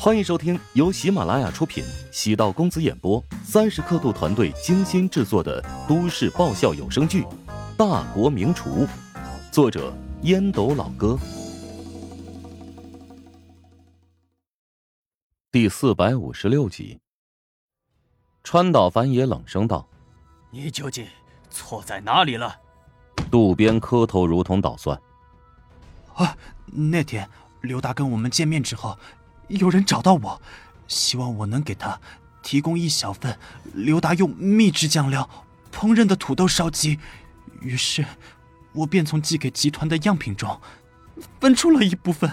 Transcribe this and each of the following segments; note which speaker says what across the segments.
Speaker 1: 欢迎收听由喜马拉雅出品、喜道公子演播、三十刻度团队精心制作的都市爆笑有声剧《大国名厨》，作者烟斗老哥，第四百五十六集。川岛繁也冷声道：“
Speaker 2: 你究竟错在哪里了？”
Speaker 1: 渡边磕头如同捣蒜：“
Speaker 3: 啊，那天刘达跟我们见面之后。”有人找到我，希望我能给他提供一小份刘达用秘制酱料烹饪的土豆烧鸡，于是，我便从寄给集团的样品中分出了一部分。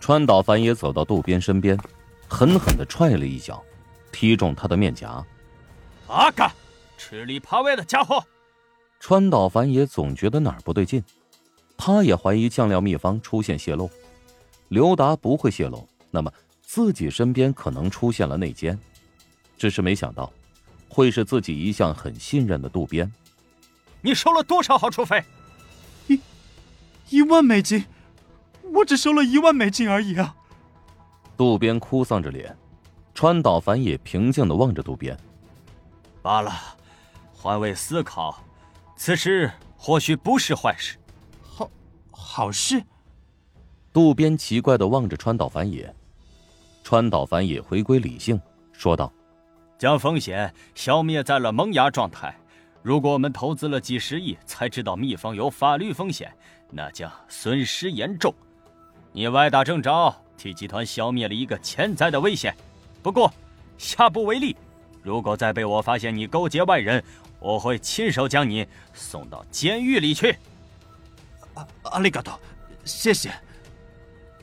Speaker 1: 川岛繁也走到渡边身边，狠狠的踹了一脚，踢中他的面颊。
Speaker 2: 阿嘎，吃里扒外的家伙！
Speaker 1: 川岛繁也总觉得哪儿不对劲，他也怀疑酱料秘方出现泄露，刘达不会泄露。那么自己身边可能出现了内奸，只是没想到，会是自己一向很信任的渡边。
Speaker 2: 你收了多少好处费？
Speaker 3: 一一万美金，我只收了一万美金而已啊！
Speaker 1: 渡边哭丧着脸，川岛繁也平静的望着渡边。
Speaker 2: 罢了，换位思考，此事或许不是坏事。
Speaker 3: 好，好事。
Speaker 1: 渡边奇怪的望着川岛繁也。川岛繁也回归理性，说道：“
Speaker 2: 将风险消灭在了萌芽状态。如果我们投资了几十亿才知道秘方有法律风险，那将损失严重。你歪打正着，替集团消灭了一个潜在的危险。不过，下不为例。如果再被我发现你勾结外人，我会亲手将你送到监狱里去。”
Speaker 3: 阿阿里嘎多，谢谢。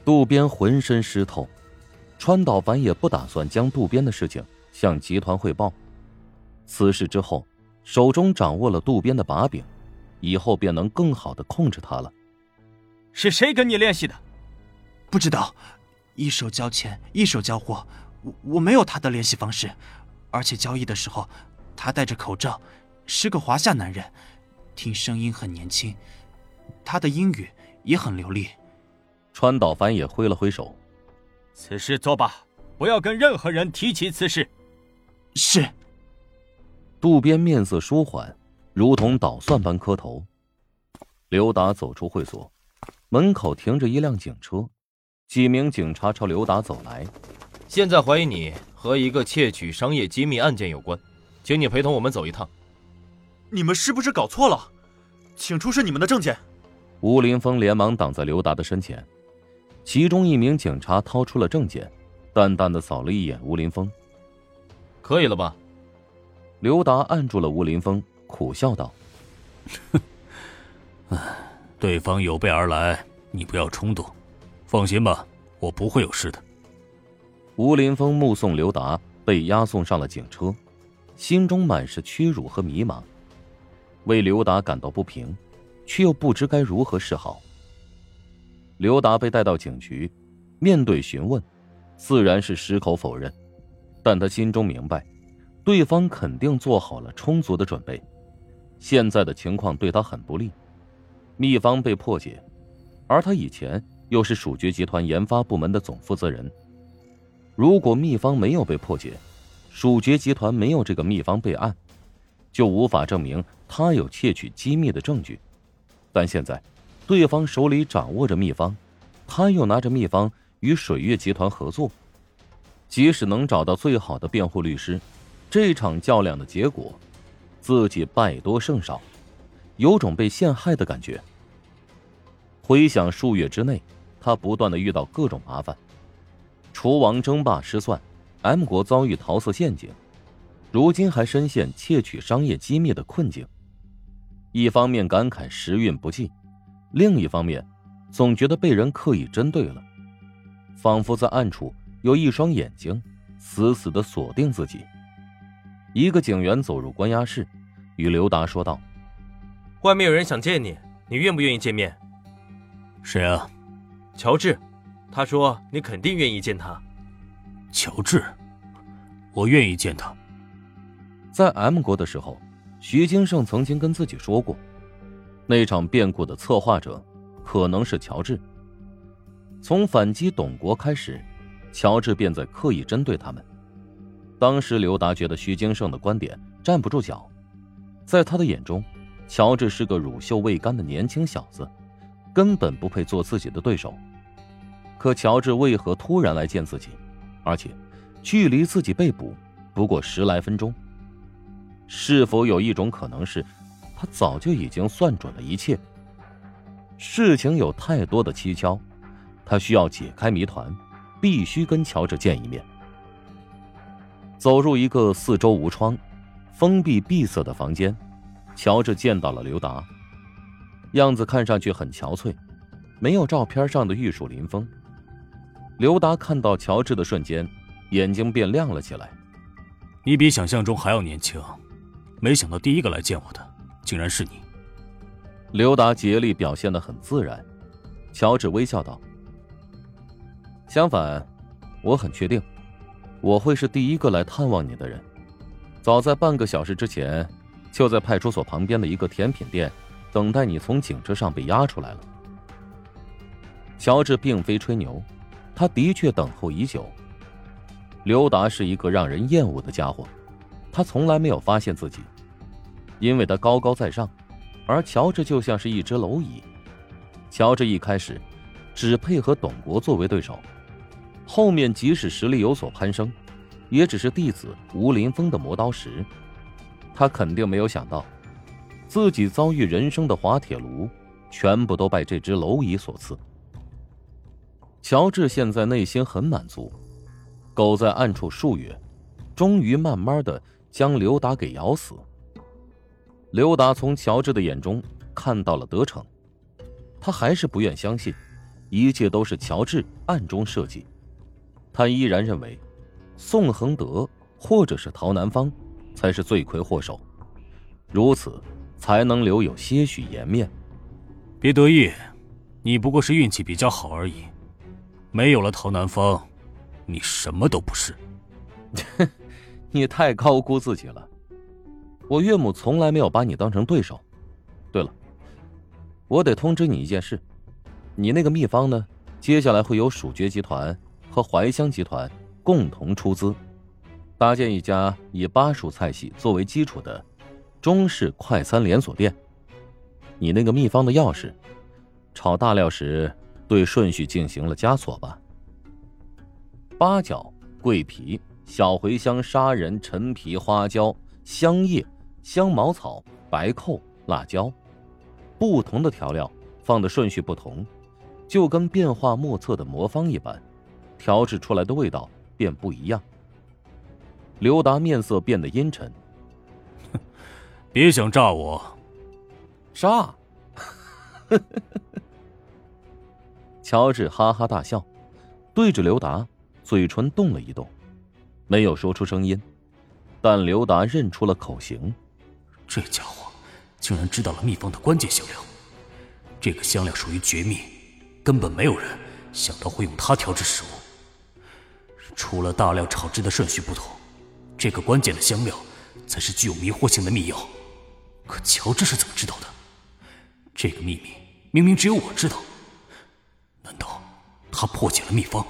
Speaker 1: 渡边浑身湿透。川岛繁也不打算将渡边的事情向集团汇报。此事之后，手中掌握了渡边的把柄，以后便能更好的控制他了。
Speaker 2: 是谁跟你联系的？
Speaker 3: 不知道，一手交钱，一手交货，我我没有他的联系方式，而且交易的时候，他戴着口罩，是个华夏男人，听声音很年轻，他的英语也很流利。
Speaker 1: 川岛繁也挥了挥手。
Speaker 2: 此事作罢，不要跟任何人提起此事。
Speaker 3: 是。
Speaker 1: 渡边面色舒缓，如同捣蒜般磕头。刘达走出会所，门口停着一辆警车，几名警察朝刘达走来。
Speaker 4: 现在怀疑你和一个窃取商业机密案件有关，请你陪同我们走一趟。
Speaker 5: 你们是不是搞错了？请出示你们的证件。
Speaker 1: 吴林峰连忙挡在刘达的身前。其中一名警察掏出了证件，淡淡的扫了一眼吴林峰。
Speaker 4: 可以了吧？
Speaker 1: 刘达按住了吴林峰，苦笑道：“
Speaker 6: 唉，对方有备而来，你不要冲动。放心吧，我不会有事的。”
Speaker 1: 吴林峰目送刘达被押送上了警车，心中满是屈辱和迷茫，为刘达感到不平，却又不知该如何是好。刘达被带到警局，面对询问，自然是矢口否认。但他心中明白，对方肯定做好了充足的准备。现在的情况对他很不利，秘方被破解，而他以前又是蜀爵集团研发部门的总负责人。如果秘方没有被破解，蜀爵集团没有这个秘方备案，就无法证明他有窃取机密的证据。但现在。对方手里掌握着秘方，他又拿着秘方与水月集团合作。即使能找到最好的辩护律师，这场较量的结果，自己败多胜少，有种被陷害的感觉。回想数月之内，他不断的遇到各种麻烦：厨王争霸失算，M 国遭遇桃色陷阱，如今还深陷窃取商业机密的困境。一方面感慨时运不济。另一方面，总觉得被人刻意针对了，仿佛在暗处有一双眼睛，死死的锁定自己。一个警员走入关押室，与刘达说道：“
Speaker 4: 外面有人想见你，你愿不愿意见面？”“
Speaker 6: 谁啊？”“
Speaker 4: 乔治。”“他说你肯定愿意见他。”“
Speaker 6: 乔治，我愿意见他。”
Speaker 1: 在 M 国的时候，徐金胜曾经跟自己说过。那场变故的策划者，可能是乔治。从反击董国开始，乔治便在刻意针对他们。当时刘达觉得徐金胜的观点站不住脚，在他的眼中，乔治是个乳臭未干的年轻小子，根本不配做自己的对手。可乔治为何突然来见自己，而且距离自己被捕不过十来分钟？是否有一种可能是，他早就已经算准了一切？事情有太多的蹊跷，他需要解开谜团，必须跟乔治见一面。走入一个四周无窗、封闭闭塞的房间，乔治见到了刘达，样子看上去很憔悴，没有照片上的玉树临风。刘达看到乔治的瞬间，眼睛便亮了起来。
Speaker 6: 你比想象中还要年轻，没想到第一个来见我的竟然是你。
Speaker 1: 刘达竭力表现的很自然，乔治微笑道：“相反，我很确定。”我会是第一个来探望你的人。早在半个小时之前，就在派出所旁边的一个甜品店，等待你从警车上被押出来了。乔治并非吹牛，他的确等候已久。刘达是一个让人厌恶的家伙，他从来没有发现自己，因为他高高在上，而乔治就像是一只蝼蚁。乔治一开始只配和董国作为对手。后面即使实力有所攀升，也只是弟子吴林峰的磨刀石。他肯定没有想到，自己遭遇人生的滑铁卢，全部都拜这只蝼蚁所赐。乔治现在内心很满足，狗在暗处数月，终于慢慢的将刘达给咬死。刘达从乔治的眼中看到了得逞，他还是不愿相信，一切都是乔治暗中设计。他依然认为，宋恒德或者是陶南方才是罪魁祸首，如此才能留有些许颜面。
Speaker 6: 别得意，你不过是运气比较好而已。没有了陶南方，你什么都不是。
Speaker 1: 你太高估自己了。我岳母从来没有把你当成对手。对了，我得通知你一件事，你那个秘方呢？接下来会有蜀爵集团。和怀香集团共同出资，搭建一家以巴蜀菜系作为基础的中式快餐连锁店。你那个秘方的钥匙，炒大料时对顺序进行了加锁吧？八角、桂皮、小茴香、砂仁、陈皮、花椒、香叶、香茅草、白蔻、辣椒，不同的调料放的顺序不同，就跟变化莫测的魔方一般。调制出来的味道便不一样。刘达面色变得阴沉，
Speaker 6: 别想炸我！
Speaker 1: 炸！乔治哈哈大笑，对着刘达，嘴唇动了一动，没有说出声音，但刘达认出了口型。
Speaker 6: 这家伙竟然知道了秘方的关键香料，这个香料属于绝密，根本没有人想到会用它调制食物。除了大料炒制的顺序不同，这个关键的香料才是具有迷惑性的秘药。可乔治是怎么知道的？这个秘密明明只有我知道，难道他破解了秘方？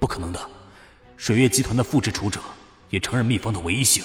Speaker 6: 不可能的，水月集团的复制处者也承认秘方的唯一性。